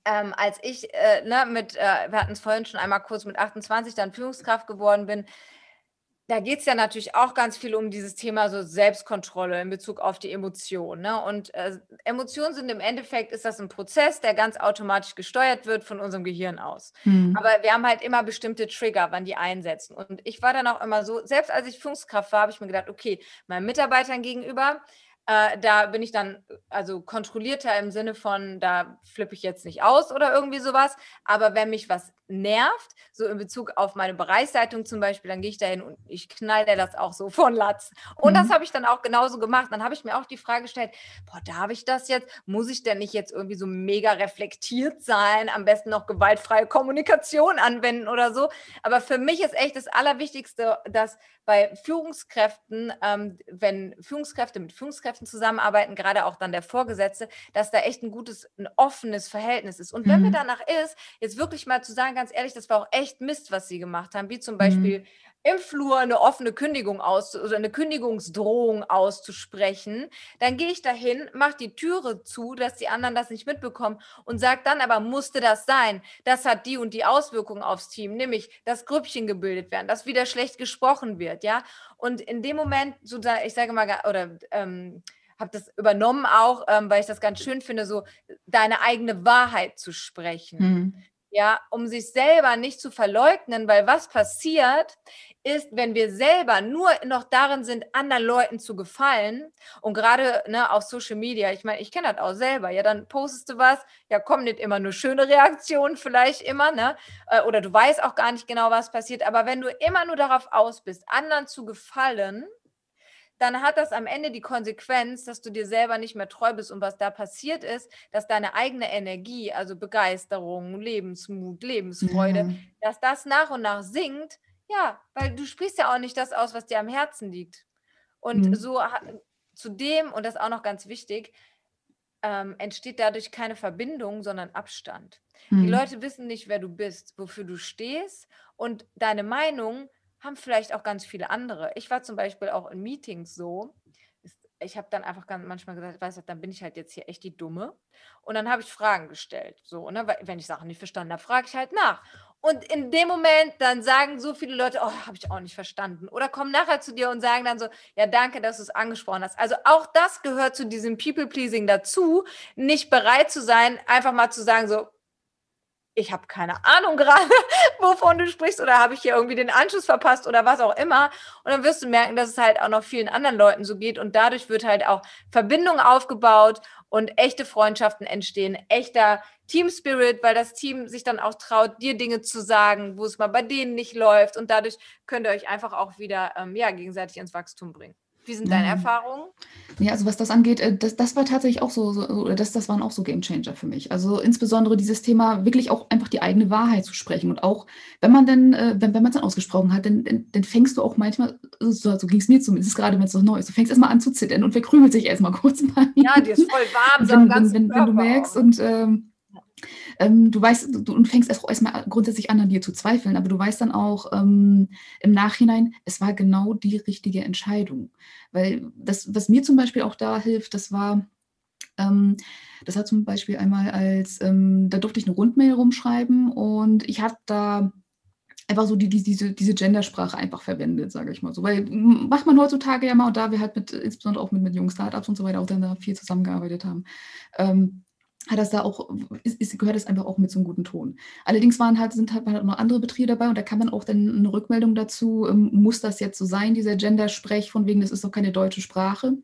ähm, als ich äh, ne, mit, äh, wir hatten es vorhin schon einmal kurz mit 28 dann Führungskraft geworden bin, da geht es ja natürlich auch ganz viel um dieses Thema so Selbstkontrolle in Bezug auf die Emotionen. Ne? Und äh, Emotionen sind im Endeffekt, ist das ein Prozess, der ganz automatisch gesteuert wird von unserem Gehirn aus. Mhm. Aber wir haben halt immer bestimmte Trigger, wann die einsetzen. Und ich war dann auch immer so, selbst als ich Führungskraft war, habe ich mir gedacht, okay, meinen Mitarbeitern gegenüber, äh, da bin ich dann also kontrollierter im Sinne von, da flippe ich jetzt nicht aus oder irgendwie sowas. Aber wenn mich was nervt, so in Bezug auf meine Bereichsleitung zum Beispiel, dann gehe ich dahin und ich knalle das auch so von Latz. Und mhm. das habe ich dann auch genauso gemacht. Dann habe ich mir auch die Frage gestellt, boah, darf ich das jetzt? Muss ich denn nicht jetzt irgendwie so mega reflektiert sein? Am besten noch gewaltfreie Kommunikation anwenden oder so. Aber für mich ist echt das Allerwichtigste, dass bei Führungskräften, ähm, wenn Führungskräfte mit Führungskräften zusammenarbeiten, gerade auch dann der Vorgesetzte, dass da echt ein gutes, ein offenes Verhältnis ist. Und wenn mhm. mir danach ist, jetzt wirklich mal zu sagen, ganz ehrlich, das war auch echt Mist, was sie gemacht haben, wie zum Beispiel mhm. Im Flur eine offene Kündigung aus oder eine Kündigungsdrohung auszusprechen, dann gehe ich dahin, mache die Türe zu, dass die anderen das nicht mitbekommen und sage dann aber, musste das sein? Das hat die und die Auswirkungen aufs Team, nämlich, dass Grüppchen gebildet werden, dass wieder schlecht gesprochen wird, ja. Und in dem Moment, so ich sage mal, oder ähm, habe das übernommen auch, ähm, weil ich das ganz schön finde, so deine eigene Wahrheit zu sprechen. Mhm ja, um sich selber nicht zu verleugnen, weil was passiert ist, wenn wir selber nur noch darin sind, anderen Leuten zu gefallen und gerade ne, auf Social Media, ich meine, ich kenne das auch selber, ja, dann postest du was, ja, kommen nicht immer nur schöne Reaktionen, vielleicht immer, ne, äh, oder du weißt auch gar nicht genau, was passiert, aber wenn du immer nur darauf aus bist, anderen zu gefallen, dann hat das am Ende die Konsequenz, dass du dir selber nicht mehr treu bist. Und was da passiert ist, dass deine eigene Energie, also Begeisterung, Lebensmut, Lebensfreude, mhm. dass das nach und nach sinkt. Ja, weil du sprichst ja auch nicht das aus, was dir am Herzen liegt. Und mhm. so zudem, und das ist auch noch ganz wichtig, ähm, entsteht dadurch keine Verbindung, sondern Abstand. Mhm. Die Leute wissen nicht, wer du bist, wofür du stehst und deine Meinung haben vielleicht auch ganz viele andere. Ich war zum Beispiel auch in Meetings so, ich habe dann einfach ganz manchmal gesagt, weißt du, dann bin ich halt jetzt hier echt die Dumme. Und dann habe ich Fragen gestellt. So, ne? Wenn ich Sachen nicht verstanden habe, frage ich halt nach. Und in dem Moment dann sagen so viele Leute, oh, habe ich auch nicht verstanden. Oder kommen nachher zu dir und sagen dann so, ja, danke, dass du es angesprochen hast. Also auch das gehört zu diesem People-Pleasing dazu, nicht bereit zu sein, einfach mal zu sagen, so, ich habe keine Ahnung gerade, wovon du sprichst oder habe ich hier irgendwie den Anschluss verpasst oder was auch immer. Und dann wirst du merken, dass es halt auch noch vielen anderen Leuten so geht und dadurch wird halt auch Verbindung aufgebaut und echte Freundschaften entstehen, echter Team Spirit, weil das Team sich dann auch traut, dir Dinge zu sagen, wo es mal bei denen nicht läuft und dadurch könnt ihr euch einfach auch wieder ähm, ja, gegenseitig ins Wachstum bringen. Wie sind deine Erfahrungen? Ja, also was das angeht, äh, das, das war tatsächlich auch so, so das, das waren auch so Game Changer für mich. Also insbesondere dieses Thema, wirklich auch einfach die eigene Wahrheit zu sprechen. Und auch, wenn man dann, äh, wenn, wenn man es dann ausgesprochen hat, dann, dann, dann, fängst du auch manchmal, so, so ging es mir zumindest, gerade wenn es noch neu ist, du fängst erstmal an zu zittern und verkrümelt sich erstmal kurz mal. Ja, die ist voll warm, so wenn, wenn, wenn, wenn, du merkst und ähm, ähm, du weißt, du, du fängst erst erstmal grundsätzlich an, an dir zu zweifeln, aber du weißt dann auch ähm, im Nachhinein, es war genau die richtige Entscheidung. Weil das, was mir zum Beispiel auch da hilft, das war, ähm, das hat zum Beispiel einmal als, ähm, da durfte ich eine Rundmail rumschreiben und ich habe da einfach so die, die, diese, diese Gendersprache einfach verwendet, sage ich mal so. Weil macht man heutzutage ja mal, und da wir halt mit, insbesondere auch mit, mit jungen Startups und so weiter auch dann da viel zusammengearbeitet haben, ähm, hat das da auch, ist, gehört es einfach auch mit zum guten Ton. Allerdings waren halt, sind halt, noch andere Betriebe dabei und da kann man auch dann eine Rückmeldung dazu, ähm, muss das jetzt so sein, dieser Gender-Sprech, von wegen, das ist doch keine deutsche Sprache.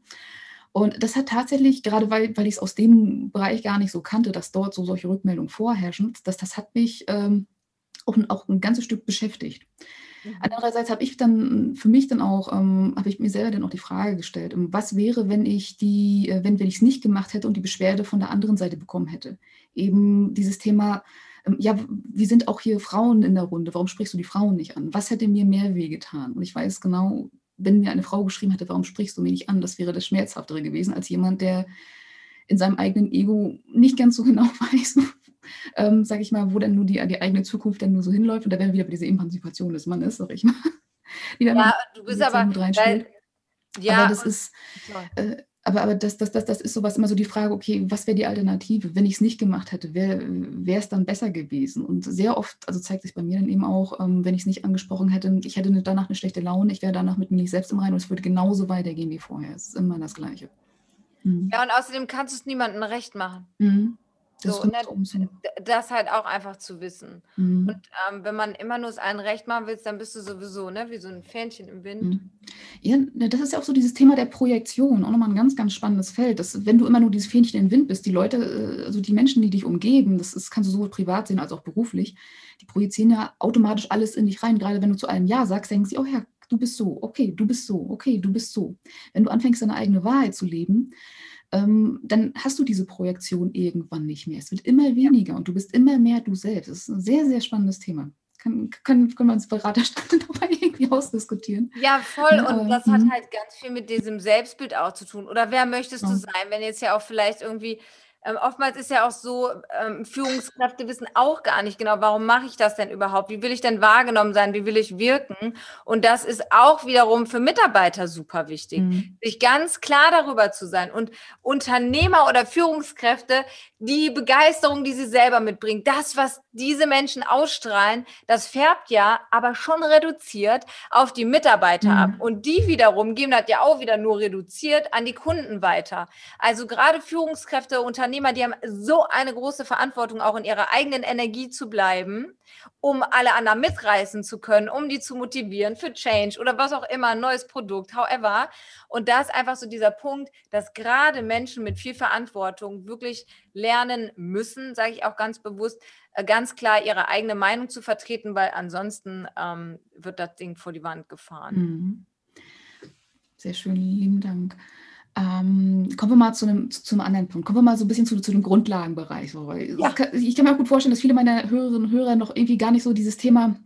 Und das hat tatsächlich, gerade weil, weil ich es aus dem Bereich gar nicht so kannte, dass dort so solche Rückmeldungen vorherrschen, das, das hat mich ähm, auch, auch ein ganzes Stück beschäftigt. Mhm. Andererseits habe ich dann für mich dann auch, ähm, habe ich mir selber dann auch die Frage gestellt, ähm, was wäre, wenn ich die, äh, wenn, wenn ich es nicht gemacht hätte und die Beschwerde von der anderen Seite bekommen hätte? Eben dieses Thema, ähm, ja, wir sind auch hier Frauen in der Runde, warum sprichst du die Frauen nicht an? Was hätte mir mehr wehgetan? Und ich weiß genau, wenn mir eine Frau geschrieben hätte, warum sprichst du mich nicht an? Das wäre das Schmerzhaftere gewesen als jemand, der in seinem eigenen Ego nicht ganz so genau weiß, ähm, sage ich mal, wo dann nur die, die eigene Zukunft dann nur so hinläuft. Und da wäre wieder bei dieser Emanzipation des Mannes, sag ich mal. ja, du bist aber, weil, ja, aber das ist, äh, aber, aber das, das, das, das ist sowas immer so die Frage, okay, was wäre die Alternative? Wenn ich es nicht gemacht hätte, wäre es dann besser gewesen? Und sehr oft, also zeigt sich bei mir dann eben auch, ähm, wenn ich es nicht angesprochen hätte, ich hätte danach eine schlechte Laune, ich wäre danach mit mir nicht selbst im Reinen und es würde genauso weitergehen wie vorher. Es ist immer das Gleiche. Mhm. Ja, und außerdem kannst du es niemandem recht machen. Mhm. Das, so, ne, das halt auch einfach zu wissen. Mhm. Und ähm, wenn man immer nur es allen recht machen will, dann bist du sowieso ne, wie so ein Fähnchen im Wind. Mhm. Ja, ne, das ist ja auch so dieses Thema der Projektion, auch nochmal ein ganz, ganz spannendes Feld. Dass, wenn du immer nur dieses Fähnchen im Wind bist, die Leute, äh, also die Menschen, die dich umgeben, das ist, kannst du sowohl privat sehen als auch beruflich, die projizieren ja automatisch alles in dich rein. Gerade wenn du zu einem Ja sagst, denken sie, oh ja, du bist so, okay, du bist so, okay, du bist so. Wenn du anfängst, deine eigene Wahrheit zu leben, ähm, dann hast du diese Projektion irgendwann nicht mehr. Es wird immer weniger und du bist immer mehr du selbst. Das ist ein sehr, sehr spannendes Thema. Kann, können, können wir uns Beraterstand nochmal irgendwie ausdiskutieren. Ja, voll. Und Aber, das hat mhm. halt ganz viel mit diesem Selbstbild auch zu tun. Oder wer möchtest du sein, wenn jetzt ja auch vielleicht irgendwie ähm, oftmals ist ja auch so, ähm, Führungskräfte wissen auch gar nicht genau, warum mache ich das denn überhaupt? Wie will ich denn wahrgenommen sein? Wie will ich wirken? Und das ist auch wiederum für Mitarbeiter super wichtig, mhm. sich ganz klar darüber zu sein. Und Unternehmer oder Führungskräfte, die Begeisterung, die sie selber mitbringen, das, was diese Menschen ausstrahlen, das färbt ja aber schon reduziert auf die Mitarbeiter mhm. ab. Und die wiederum geben das ja auch wieder nur reduziert an die Kunden weiter. Also gerade Führungskräfte, Unternehmer, die haben so eine große Verantwortung, auch in ihrer eigenen Energie zu bleiben, um alle anderen mitreißen zu können, um die zu motivieren für Change oder was auch immer, ein neues Produkt, however. Und da ist einfach so dieser Punkt, dass gerade Menschen mit viel Verantwortung wirklich lernen müssen, sage ich auch ganz bewusst, ganz klar ihre eigene Meinung zu vertreten, weil ansonsten ähm, wird das Ding vor die Wand gefahren. Mhm. Sehr schön, lieben Dank. Ähm, kommen wir mal zu einem, zu einem anderen Punkt. Kommen wir mal so ein bisschen zu, zu dem Grundlagenbereich. Ja. Ich kann mir auch gut vorstellen, dass viele meiner Hörerinnen und Hörer noch irgendwie gar nicht so dieses Thema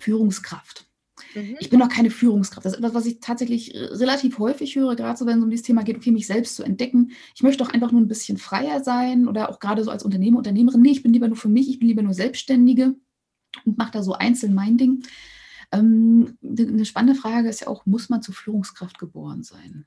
Führungskraft. Mhm. Ich bin noch keine Führungskraft. Das ist etwas, was ich tatsächlich relativ häufig höre, gerade so, wenn es um dieses Thema geht, okay, mich selbst zu entdecken. Ich möchte doch einfach nur ein bisschen freier sein oder auch gerade so als Unternehmer, Unternehmerin. Nee, ich bin lieber nur für mich, ich bin lieber nur Selbstständige und mache da so einzeln mein Ding. Ähm, eine spannende Frage ist ja auch, muss man zur Führungskraft geboren sein?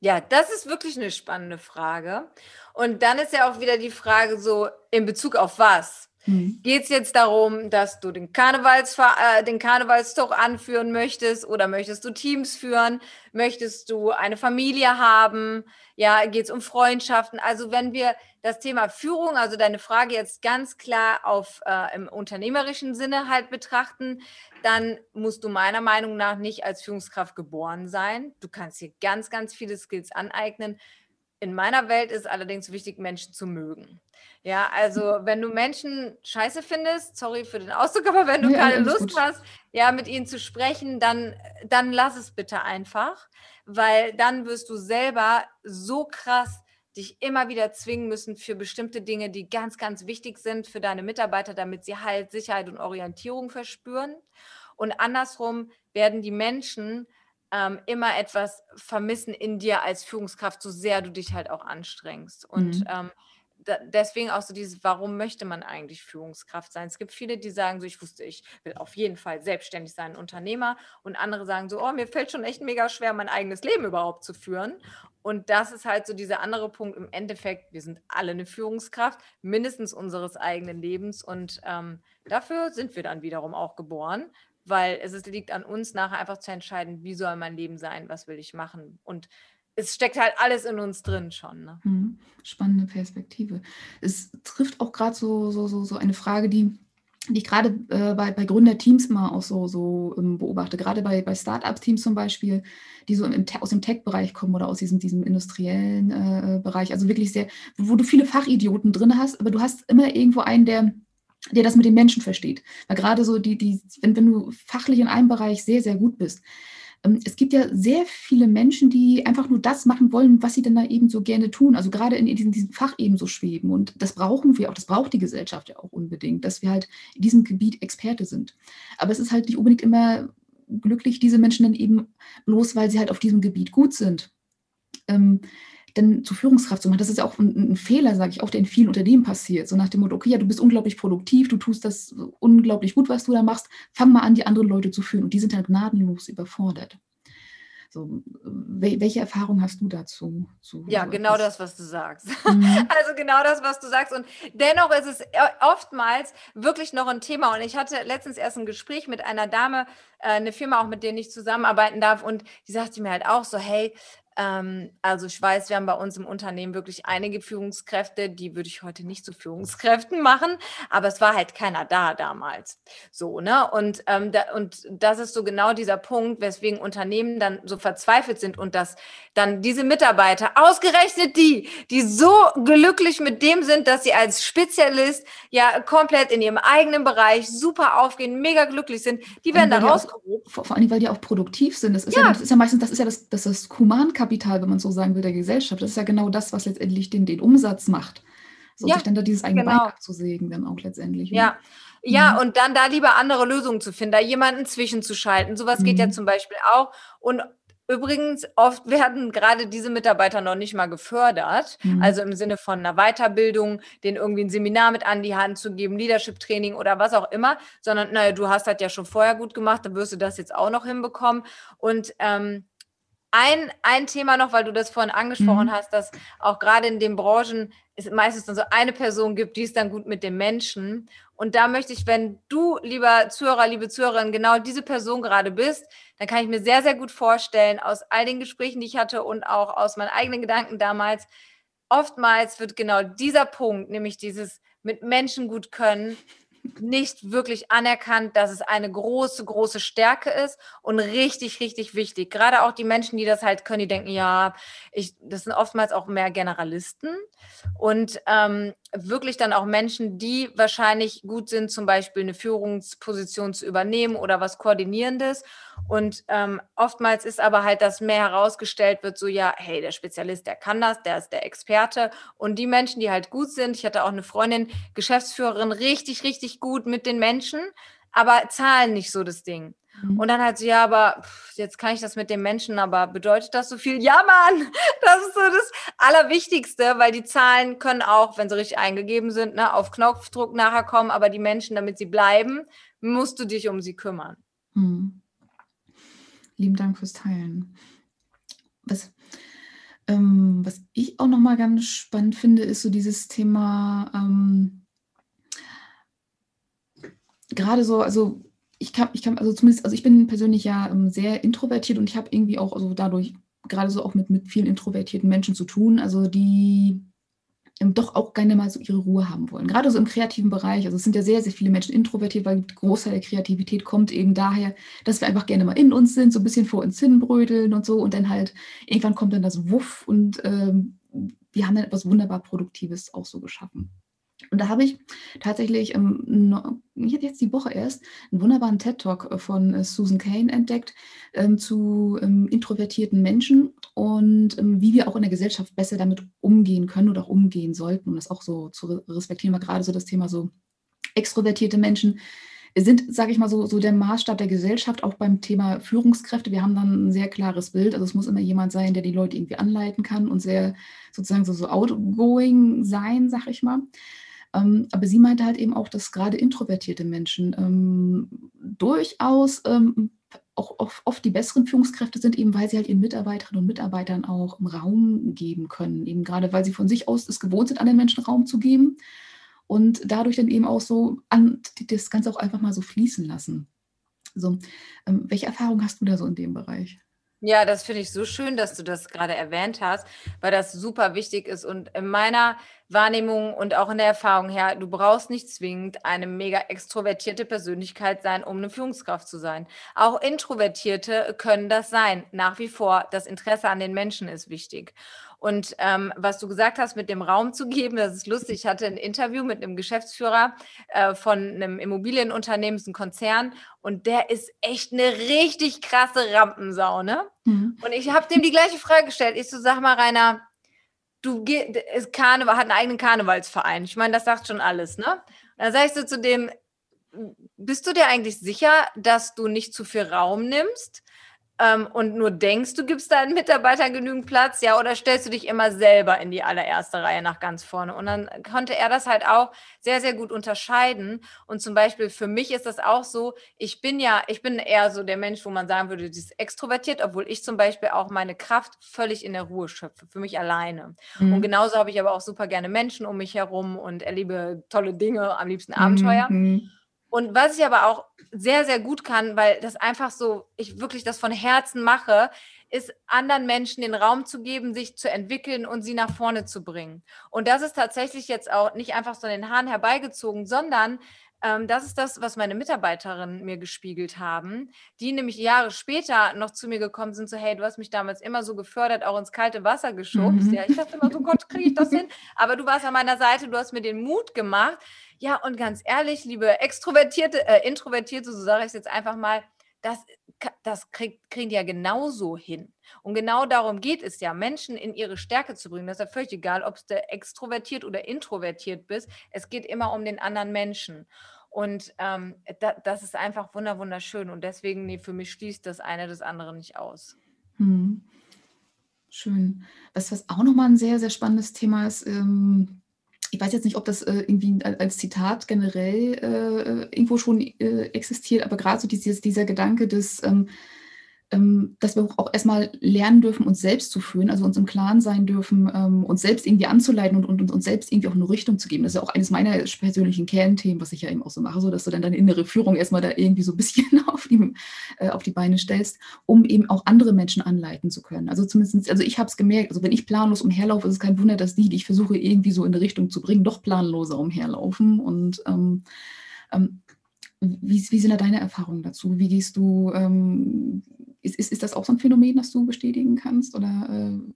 Ja, das ist wirklich eine spannende Frage. Und dann ist ja auch wieder die Frage so in Bezug auf was? Mhm. Geht es jetzt darum, dass du den, Karnevals, äh, den Karnevalszug anführen möchtest oder möchtest du Teams führen? Möchtest du eine Familie haben? Ja, geht es um Freundschaften? Also wenn wir das Thema Führung, also deine Frage jetzt ganz klar auf äh, im unternehmerischen Sinne halt betrachten, dann musst du meiner Meinung nach nicht als Führungskraft geboren sein. Du kannst hier ganz, ganz viele Skills aneignen. In meiner Welt ist allerdings wichtig, Menschen zu mögen. Ja, also wenn du Menschen scheiße findest, sorry für den Ausdruck, aber wenn du ja, keine Lust gut. hast, ja, mit ihnen zu sprechen, dann, dann lass es bitte einfach, weil dann wirst du selber so krass dich immer wieder zwingen müssen für bestimmte Dinge, die ganz, ganz wichtig sind für deine Mitarbeiter, damit sie halt Sicherheit und Orientierung verspüren. Und andersrum werden die Menschen ähm, immer etwas vermissen in dir als Führungskraft, so sehr du dich halt auch anstrengst. Und mhm. ähm, da, deswegen auch so dieses, warum möchte man eigentlich Führungskraft sein? Es gibt viele, die sagen so, ich wusste, ich will auf jeden Fall selbstständig sein, Unternehmer. Und andere sagen so, oh, mir fällt schon echt mega schwer, mein eigenes Leben überhaupt zu führen. Und das ist halt so dieser andere Punkt. Im Endeffekt, wir sind alle eine Führungskraft, mindestens unseres eigenen Lebens. Und ähm, dafür sind wir dann wiederum auch geboren, weil es liegt an uns, nachher einfach zu entscheiden, wie soll mein Leben sein, was will ich machen. Und es steckt halt alles in uns drin schon. Ne? Mhm. Spannende Perspektive. Es trifft auch gerade so, so, so, so eine Frage, die, die ich gerade äh, bei, bei Gründerteams immer auch so, so ähm, beobachte, gerade bei, bei Startup-Teams zum Beispiel, die so im, aus dem Tech-Bereich kommen oder aus diesem, diesem industriellen äh, Bereich, also wirklich sehr, wo du viele Fachidioten drin hast, aber du hast immer irgendwo einen, der der das mit den Menschen versteht. Weil gerade so die, die, wenn, wenn du fachlich in einem Bereich sehr, sehr gut bist, ähm, es gibt ja sehr viele Menschen, die einfach nur das machen wollen, was sie dann da eben so gerne tun. Also gerade in diesem, diesem Fach eben so schweben. Und das brauchen wir auch, das braucht die Gesellschaft ja auch unbedingt, dass wir halt in diesem Gebiet Experte sind. Aber es ist halt nicht unbedingt immer glücklich, diese Menschen dann eben bloß, weil sie halt auf diesem Gebiet gut sind. Ähm, denn zur Führungskraft zu machen, das ist ja auch ein, ein Fehler, sage ich auch, der in vielen Unternehmen passiert. So nach dem Motto, okay, ja, du bist unglaublich produktiv, du tust das unglaublich gut, was du da machst, fang mal an, die anderen Leute zu führen. Und die sind halt gnadenlos überfordert. So, welche Erfahrung hast du dazu? ja, so genau das, was du sagst. Mhm. Also genau das, was du sagst. Und dennoch ist es äh, oftmals wirklich noch ein Thema. Und ich hatte letztens erst ein Gespräch mit einer Dame, äh, eine Firma auch, mit der ich zusammenarbeiten darf. Und die sagte mir halt auch so, hey, also ich weiß, wir haben bei uns im Unternehmen wirklich einige Führungskräfte, die würde ich heute nicht zu Führungskräften machen, aber es war halt keiner da damals. So, ne? Und, ähm, da, und das ist so genau dieser Punkt, weswegen Unternehmen dann so verzweifelt sind und dass dann diese Mitarbeiter, ausgerechnet die, die so glücklich mit dem sind, dass sie als Spezialist ja komplett in ihrem eigenen Bereich super aufgehen, mega glücklich sind, die werden dann rausgehoben. Vor, vor allem, weil die auch produktiv sind. Das ist ja, ja das ist ja meistens, das ist ja das, das, das Humankapital Humankapital, wenn man so sagen will, der Gesellschaft. Das ist ja genau das, was letztendlich den, den Umsatz macht. So ja, sich dann da dieses eigene genau. Bein abzusägen, dann auch letztendlich. Ja. Ja, mhm. und dann da lieber andere Lösungen zu finden, da jemanden zwischenzuschalten. Sowas mhm. geht ja mhm. zum Beispiel auch. Und Übrigens, oft werden gerade diese Mitarbeiter noch nicht mal gefördert, mhm. also im Sinne von einer Weiterbildung, denen irgendwie ein Seminar mit an die Hand zu geben, Leadership-Training oder was auch immer, sondern, naja, du hast das ja schon vorher gut gemacht, dann wirst du das jetzt auch noch hinbekommen. Und ähm, ein, ein Thema noch, weil du das vorhin angesprochen mhm. hast, dass auch gerade in den Branchen es meistens nur so eine Person gibt, die ist dann gut mit dem Menschen. Und da möchte ich, wenn du, lieber Zuhörer, liebe Zuhörerin, genau diese Person gerade bist, dann kann ich mir sehr, sehr gut vorstellen, aus all den Gesprächen, die ich hatte und auch aus meinen eigenen Gedanken damals, oftmals wird genau dieser Punkt, nämlich dieses mit Menschen gut können, nicht wirklich anerkannt, dass es eine große, große Stärke ist und richtig, richtig wichtig. Gerade auch die Menschen, die das halt können, die denken, ja, ich, das sind oftmals auch mehr Generalisten und ähm, wirklich dann auch Menschen, die wahrscheinlich gut sind, zum Beispiel eine Führungsposition zu übernehmen oder was Koordinierendes. Und ähm, oftmals ist aber halt, dass mehr herausgestellt wird, so ja, hey, der Spezialist, der kann das, der ist der Experte. Und die Menschen, die halt gut sind, ich hatte auch eine Freundin, Geschäftsführerin, richtig, richtig gut mit den Menschen, aber zahlen nicht so das Ding. Mhm. Und dann halt so, ja, aber jetzt kann ich das mit den Menschen, aber bedeutet das so viel? Ja, Mann, das ist so das Allerwichtigste, weil die Zahlen können auch, wenn sie richtig eingegeben sind, ne, auf Knopfdruck nachher kommen, aber die Menschen, damit sie bleiben, musst du dich um sie kümmern. Mhm. Lieben Dank fürs Teilen. Was, ähm, was ich auch nochmal ganz spannend finde, ist so dieses Thema, ähm, gerade so, also ich kann, ich kann, also zumindest, also ich bin persönlich ja ähm, sehr introvertiert und ich habe irgendwie auch, also dadurch gerade so auch mit, mit vielen introvertierten Menschen zu tun, also die ähm, doch auch gerne mal so ihre Ruhe haben wollen. Gerade so im kreativen Bereich. Also es sind ja sehr, sehr viele Menschen introvertiert, weil der Großteil der Kreativität kommt eben daher, dass wir einfach gerne mal in uns sind, so ein bisschen vor uns hinbrödeln und so und dann halt irgendwann kommt dann das Wuff und ähm, wir haben dann etwas wunderbar Produktives auch so geschaffen. Und da habe ich tatsächlich, ähm, jetzt die Woche erst einen wunderbaren TED-Talk äh, von äh, Susan Kane entdeckt ähm, zu ähm, introvertierten Menschen und ähm, wie wir auch in der Gesellschaft besser damit umgehen können oder auch umgehen sollten, um das auch so zu respektieren, weil gerade so das Thema so extrovertierte Menschen sind, sage ich mal, so, so der Maßstab der Gesellschaft, auch beim Thema Führungskräfte. Wir haben dann ein sehr klares Bild. Also es muss immer jemand sein, der die Leute irgendwie anleiten kann und sehr sozusagen so, so outgoing sein, sag ich mal. Ähm, aber sie meinte halt eben auch, dass gerade introvertierte Menschen ähm, durchaus ähm, auch oft die besseren Führungskräfte sind, eben weil sie halt ihren Mitarbeiterinnen und Mitarbeitern auch Raum geben können. Eben gerade, weil sie von sich aus es gewohnt sind, anderen Menschen Raum zu geben und dadurch dann eben auch so an, das Ganze auch einfach mal so fließen lassen. So, ähm, welche Erfahrung hast du da so in dem Bereich? Ja, das finde ich so schön, dass du das gerade erwähnt hast, weil das super wichtig ist. Und in meiner Wahrnehmung und auch in der Erfahrung her, du brauchst nicht zwingend eine mega extrovertierte Persönlichkeit sein, um eine Führungskraft zu sein. Auch Introvertierte können das sein. Nach wie vor, das Interesse an den Menschen ist wichtig. Und ähm, was du gesagt hast, mit dem Raum zu geben, das ist lustig. Ich hatte ein Interview mit einem Geschäftsführer äh, von einem Immobilienunternehmen, ein Konzern, und der ist echt eine richtig krasse Rampensau, ne? Mhm. Und ich habe dem die gleiche Frage gestellt. Ich so, sag mal, Rainer, du ist Karneval, hat einen eigenen Karnevalsverein. Ich meine, das sagt schon alles, ne? Und dann sag ich so zu dem, bist du dir eigentlich sicher, dass du nicht zu viel Raum nimmst? Ähm, und nur denkst, du gibst deinen Mitarbeitern genügend Platz, ja, oder stellst du dich immer selber in die allererste Reihe nach ganz vorne? Und dann konnte er das halt auch sehr, sehr gut unterscheiden. Und zum Beispiel für mich ist das auch so, ich bin ja, ich bin eher so der Mensch, wo man sagen würde, die ist extrovertiert, obwohl ich zum Beispiel auch meine Kraft völlig in der Ruhe schöpfe, für mich alleine. Mhm. Und genauso habe ich aber auch super gerne Menschen um mich herum und erlebe tolle Dinge, am liebsten Abenteuer. Mhm. Und was ich aber auch sehr, sehr gut kann, weil das einfach so, ich wirklich das von Herzen mache, ist anderen Menschen den Raum zu geben, sich zu entwickeln und sie nach vorne zu bringen. Und das ist tatsächlich jetzt auch nicht einfach so in den Haaren herbeigezogen, sondern das ist das, was meine Mitarbeiterinnen mir gespiegelt haben, die nämlich Jahre später noch zu mir gekommen sind, so hey, du hast mich damals immer so gefördert, auch ins kalte Wasser geschubst. Mhm. Ja, ich dachte immer so, Gott, kriege ich das hin? Aber du warst an meiner Seite, du hast mir den Mut gemacht. Ja, und ganz ehrlich, liebe Extrovertierte, äh, Introvertierte, so sage ich es jetzt einfach mal, das, das krieg, kriegen die ja genauso hin. Und genau darum geht es ja, Menschen in ihre Stärke zu bringen. Das ist ja völlig egal, ob du extrovertiert oder introvertiert bist. Es geht immer um den anderen Menschen. Und ähm, da, das ist einfach wunderschön. Und deswegen, nee, für mich schließt das eine das andere nicht aus. Hm. Schön. Was, was auch nochmal ein sehr, sehr spannendes Thema ist, ähm, ich weiß jetzt nicht, ob das äh, irgendwie als Zitat generell äh, irgendwo schon äh, existiert, aber gerade so dieses, dieser Gedanke des, ähm, dass wir auch erstmal lernen dürfen, uns selbst zu führen, also uns im Klaren sein dürfen, ähm, uns selbst irgendwie anzuleiten und, und, uns selbst irgendwie auch eine Richtung zu geben. Das ist ja auch eines meiner persönlichen Kernthemen, was ich ja eben auch so mache, so dass du dann deine innere Führung erstmal da irgendwie so ein bisschen auf die, äh, auf die Beine stellst, um eben auch andere Menschen anleiten zu können. Also zumindest, also ich habe es gemerkt, also wenn ich planlos umherlaufe, ist es kein Wunder, dass die, die ich versuche irgendwie so in eine Richtung zu bringen, doch planloser umherlaufen und ähm, ähm, wie, wie, sind da deine Erfahrungen dazu? Wie gehst du, ähm, ist, ist, ist das auch so ein Phänomen, das du bestätigen kannst? Oder, äh,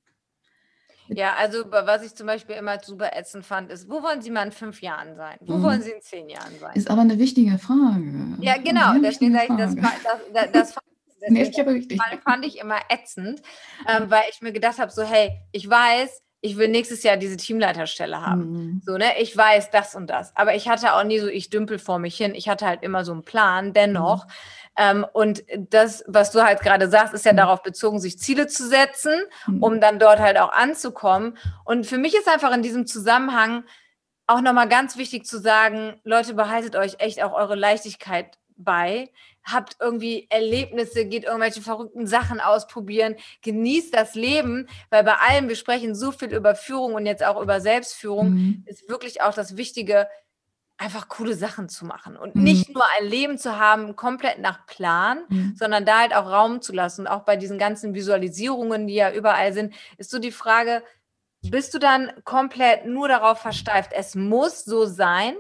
ja, also was ich zum Beispiel immer super ätzend fand, ist, wo wollen Sie mal in fünf Jahren sein? Wo mhm. wollen Sie in zehn Jahren sein? Ist aber eine wichtige Frage. Ja, genau. Das, das, das, fand nee, ich richtig. fand ich immer ätzend, ähm, weil ich mir gedacht habe, so hey, ich weiß, ich will nächstes Jahr diese Teamleiterstelle haben. Mhm. So, ne? Ich weiß das und das. Aber ich hatte auch nie so, ich dümpel vor mich hin. Ich hatte halt immer so einen Plan, dennoch. Mhm. Ähm, und das, was du halt gerade sagst, ist ja mhm. darauf bezogen, sich Ziele zu setzen, mhm. um dann dort halt auch anzukommen. Und für mich ist einfach in diesem Zusammenhang auch nochmal ganz wichtig zu sagen, Leute, behaltet euch echt auch eure Leichtigkeit bei habt irgendwie Erlebnisse, geht irgendwelche verrückten Sachen ausprobieren, genießt das Leben, weil bei allem, wir sprechen so viel über Führung und jetzt auch über Selbstführung, mhm. ist wirklich auch das Wichtige, einfach coole Sachen zu machen und mhm. nicht nur ein Leben zu haben, komplett nach Plan, mhm. sondern da halt auch Raum zu lassen. Und auch bei diesen ganzen Visualisierungen, die ja überall sind, ist so die Frage, bist du dann komplett nur darauf versteift, es muss so sein?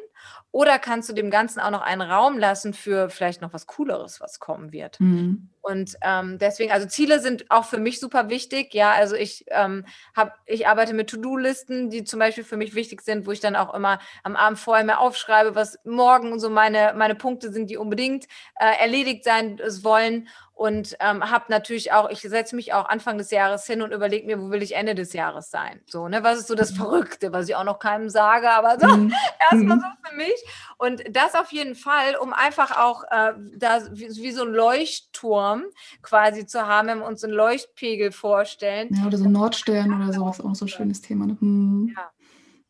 Oder kannst du dem Ganzen auch noch einen Raum lassen für vielleicht noch was Cooleres, was kommen wird? Mhm. Und ähm, deswegen, also Ziele sind auch für mich super wichtig. Ja, also ich ähm, habe, ich arbeite mit To-Do-Listen, die zum Beispiel für mich wichtig sind, wo ich dann auch immer am Abend vorher mir aufschreibe, was morgen so meine, meine Punkte sind, die unbedingt äh, erledigt sein wollen und ähm, habe natürlich auch, ich setze mich auch Anfang des Jahres hin und überlege mir, wo will ich Ende des Jahres sein? So, ne, was ist so das mhm. Verrückte, was ich auch noch keinem sage, aber so mhm. erstmal so mhm. für mich. Und das auf jeden Fall, um einfach auch äh, da wie, wie, so ein Leuchtturm quasi zu haben, wenn wir uns einen Leuchtpegel vorstellen. Ja, oder so ein Nordstern oder sowas, auch so ein schönes Thema. Ne? Hm. Ja.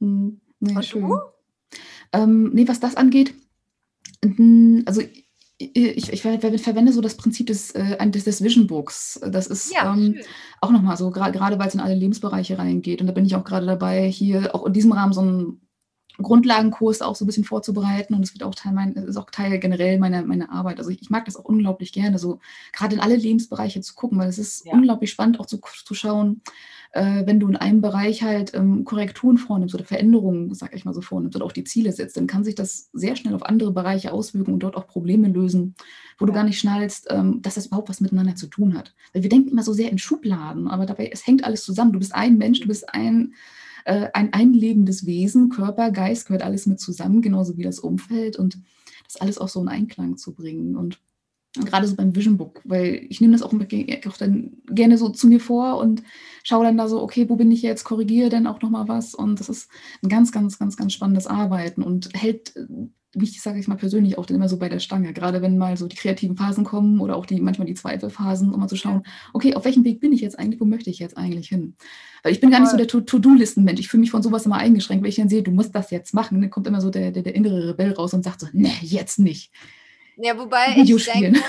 Hm. Nee, und schön. Du? Ähm, nee, was das angeht, also ich, ich, verwende so das Prinzip des, äh, des, des Vision Books. Das ist ja, ähm, auch nochmal so, gerade weil es in alle Lebensbereiche reingeht. Und da bin ich auch gerade dabei, hier auch in diesem Rahmen so einen Grundlagenkurs auch so ein bisschen vorzubereiten. Und es wird auch Teil mein, ist auch Teil generell meiner, meiner Arbeit. Also ich, ich mag das auch unglaublich gerne, so gerade in alle Lebensbereiche zu gucken, weil es ist ja. unglaublich spannend auch zu, zu schauen, äh, wenn du in einem Bereich halt ähm, Korrekturen vornimmst oder Veränderungen, sag ich mal so, vornimmst oder auch die Ziele setzt, dann kann sich das sehr schnell auf andere Bereiche auswirken und dort auch Probleme lösen, wo ja. du gar nicht schnallst, ähm, dass das überhaupt was miteinander zu tun hat. Weil wir denken immer so sehr in Schubladen, aber dabei, es hängt alles zusammen. Du bist ein Mensch, du bist ein, äh, ein einlebendes Wesen, Körper, Geist gehört alles mit zusammen, genauso wie das Umfeld und das alles auch so in Einklang zu bringen. Und Gerade so beim Vision Book, weil ich nehme das auch, auch dann gerne so zu mir vor und schaue dann da so, okay, wo bin ich jetzt, korrigiere dann auch nochmal was. Und das ist ein ganz, ganz, ganz, ganz spannendes Arbeiten und hält mich, sage ich mal persönlich, auch dann immer so bei der Stange. Gerade wenn mal so die kreativen Phasen kommen oder auch die manchmal die Zweifelphasen, um mal zu schauen, okay, auf welchem Weg bin ich jetzt eigentlich, wo möchte ich jetzt eigentlich hin? Weil ich bin gar nicht so der To-Do-Listen-Mensch. Ich fühle mich von sowas immer eingeschränkt, wenn ich dann sehe, du musst das jetzt machen. Dann kommt immer so der, der, der innere Rebell raus und sagt so, nee, jetzt nicht. Ja, wobei ich denke,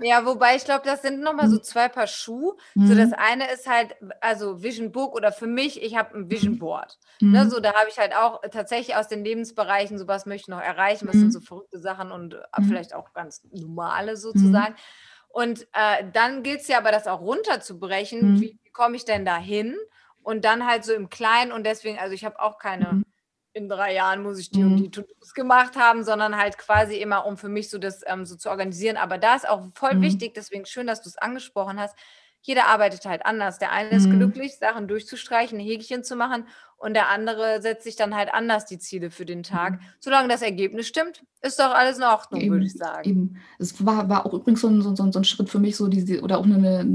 ja, wobei ich glaube, das sind nochmal so mhm. zwei Paar Schuhe. Mhm. So das eine ist halt, also Vision Book oder für mich, ich habe ein Vision mhm. Board. Ne, mhm. Ne, so da habe ich halt auch tatsächlich aus den Lebensbereichen, so was möchte ich noch erreichen, was mhm. sind so verrückte Sachen und äh, mhm. vielleicht auch ganz normale sozusagen. Und äh, dann gilt es ja aber, das auch runterzubrechen. Wie, wie komme ich denn da hin? Und dann halt so im Kleinen und deswegen, also ich habe auch keine in drei Jahren muss ich die mhm. und die To-Dos gemacht haben, sondern halt quasi immer, um für mich so das ähm, so zu organisieren. Aber da ist auch voll mhm. wichtig, deswegen schön, dass du es angesprochen hast. Jeder arbeitet halt anders. Der eine mhm. ist glücklich, Sachen durchzustreichen, Häkchen zu machen und der andere setzt sich dann halt anders die Ziele für den Tag. Mhm. Solange das Ergebnis stimmt, ist doch alles in Ordnung, eben, würde ich sagen. Eben. Es war, war auch übrigens so ein, so, so, so ein Schritt für mich, so diese, oder auch eine,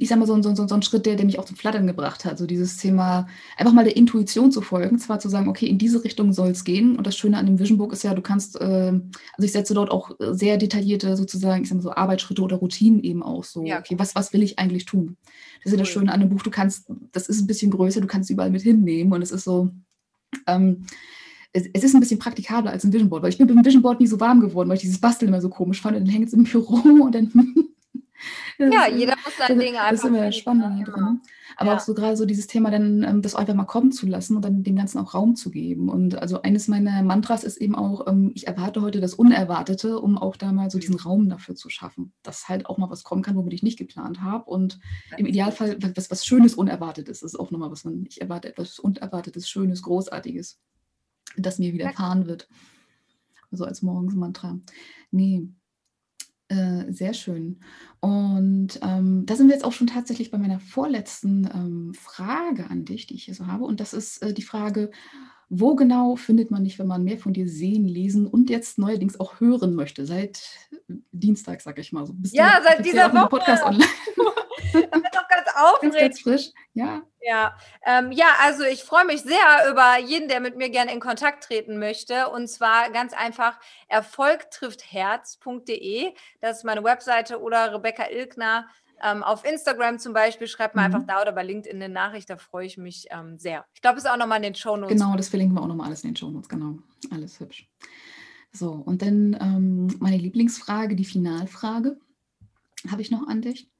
ich sag mal, so, so, so ein Schritt, der, der mich auch zum Flattern gebracht hat. So dieses Thema, einfach mal der Intuition zu folgen, zwar zu sagen, okay, in diese Richtung soll es gehen. Und das Schöne an dem Vision Book ist ja, du kannst, äh, also ich setze dort auch sehr detaillierte sozusagen, ich sag mal so Arbeitsschritte oder Routinen eben auch so, ja. okay, was, was will ich eigentlich tun? Das ist ja das Schöne an dem Buch, du kannst, das ist ein bisschen größer, du kannst es überall mit hinnehmen und es ist so, ähm, es, es, ist ein bisschen praktikabler als ein Vision Board, weil ich bin mit dem Vision Board nie so warm geworden, weil ich dieses Basteln immer so komisch fand und dann hängt es im Büro und dann ja, jeder muss sein Ding einfach. Das ist immer spannend. Drin, ne? Aber ja. auch so gerade so dieses Thema, dann ähm, das einfach mal kommen zu lassen und dann dem Ganzen auch Raum zu geben. Und also eines meiner Mantras ist eben auch, ähm, ich erwarte heute das Unerwartete, um auch da mal so diesen mhm. Raum dafür zu schaffen, dass halt auch mal was kommen kann, womit ich nicht geplant habe. Und im Idealfall was, was Schönes, Unerwartetes ist auch nochmal was man, ich erwarte etwas Unerwartetes, Schönes, Großartiges, das mir widerfahren wird. Also als Morgensmantra. Nee, äh, sehr schön. Und ähm, da sind wir jetzt auch schon tatsächlich bei meiner vorletzten ähm, Frage an dich, die ich hier so habe. Und das ist äh, die Frage, wo genau findet man dich, wenn man mehr von dir sehen, lesen und jetzt neuerdings auch hören möchte? Seit Dienstag, sag ich mal. So, ja, seit dieser Woche. Podcast online. aufregend. Ganz, ganz frisch, ja. Ja, ähm, ja, also ich freue mich sehr über jeden, der mit mir gerne in Kontakt treten möchte. Und zwar ganz einfach erfolgtrifftherz.de. Das ist meine Webseite oder Rebecca Ilkner. Ähm, auf Instagram zum Beispiel, schreibt mal mhm. einfach da oder bei LinkedIn eine Nachricht, da freue ich mich ähm, sehr. Ich glaube, es ist auch nochmal in den Show Notes. Genau, das verlinken wir auch nochmal alles in den Show Notes, genau. Alles hübsch. So, und dann ähm, meine Lieblingsfrage, die Finalfrage, habe ich noch an dich.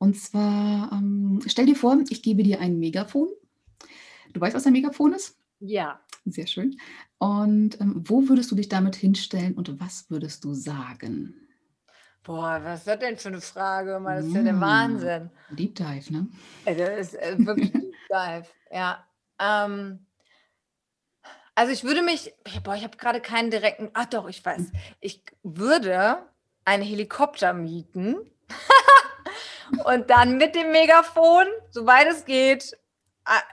Und zwar, ähm, stell dir vor, ich gebe dir ein Megafon. Du weißt, was ein Megafon ist? Ja. Sehr schön. Und ähm, wo würdest du dich damit hinstellen und was würdest du sagen? Boah, was ist das denn für eine Frage? Das ist ja der Wahnsinn. Deep Dive, ne? Das ist äh, wirklich Deep Dive, ja. Ähm, also ich würde mich, boah, ich habe gerade keinen direkten, ach doch, ich weiß. Hm. Ich würde einen Helikopter mieten und dann mit dem Megafon, soweit es geht,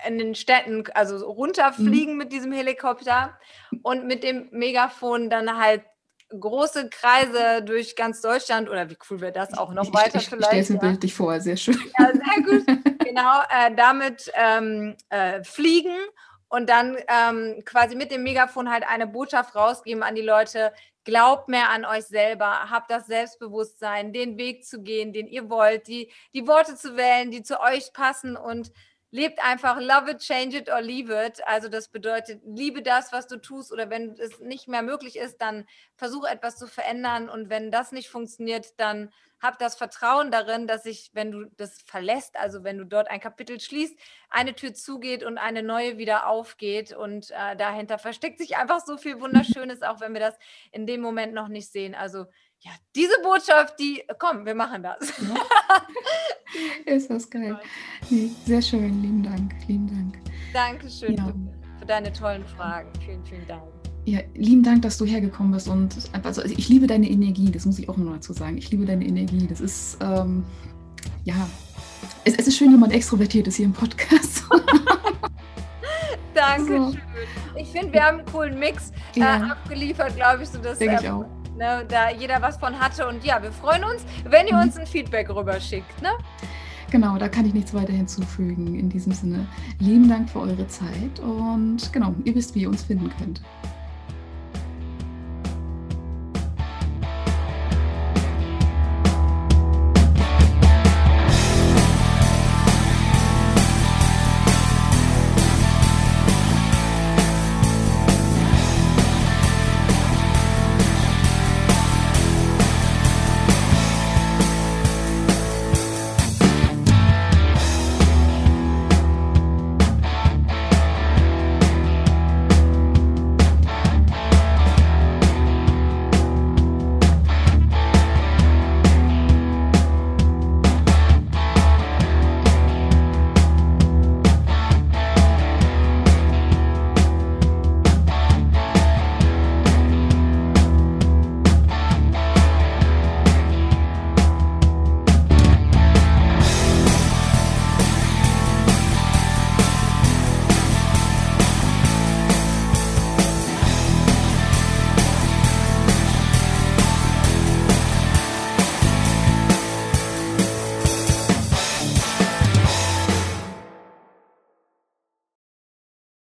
in den Städten, also runterfliegen mhm. mit diesem Helikopter und mit dem Megafon dann halt große Kreise durch ganz Deutschland oder wie cool wäre das auch noch weiter ich, vielleicht. Ich stelle es mir bildlich vor, sehr schön. Ja, sehr gut. genau, äh, damit ähm, äh, fliegen und dann ähm, quasi mit dem Megafon halt eine Botschaft rausgeben an die Leute, Glaubt mehr an euch selber, habt das Selbstbewusstsein, den Weg zu gehen, den ihr wollt, die, die Worte zu wählen, die zu euch passen und lebt einfach love it, change it or leave it. Also das bedeutet, liebe das, was du tust oder wenn es nicht mehr möglich ist, dann versuch etwas zu verändern und wenn das nicht funktioniert, dann hab das Vertrauen darin, dass sich, wenn du das verlässt, also wenn du dort ein Kapitel schließt, eine Tür zugeht und eine neue wieder aufgeht und äh, dahinter versteckt sich einfach so viel Wunderschönes, auch wenn wir das in dem Moment noch nicht sehen. Also ja, diese Botschaft, die, komm, wir machen das. Ja. Ist das geil. Nee, sehr schön, lieben Dank, lieben Dank. Dankeschön ja. für, deine tollen Fragen. Vielen, vielen Dank. Ja, lieben Dank, dass du hergekommen bist und also ich liebe deine Energie, das muss ich auch immer dazu sagen. Ich liebe deine Energie. Das ist, ähm, ja, es, es, ist schön, jemand extrovertiert ist hier im Podcast. Dankeschön. So. Ich finde, wir haben einen coolen Mix äh, ja. abgeliefert, glaube ich, so dass. Denke ich ähm, auch ne, da jeder was von hatte. Und ja, wir freuen uns, wenn ihr uns ein Feedback rüberschickt. Ne? Genau, da kann ich nichts weiter hinzufügen. In diesem Sinne, lieben Dank für eure Zeit und genau, ihr wisst, wie ihr uns finden könnt.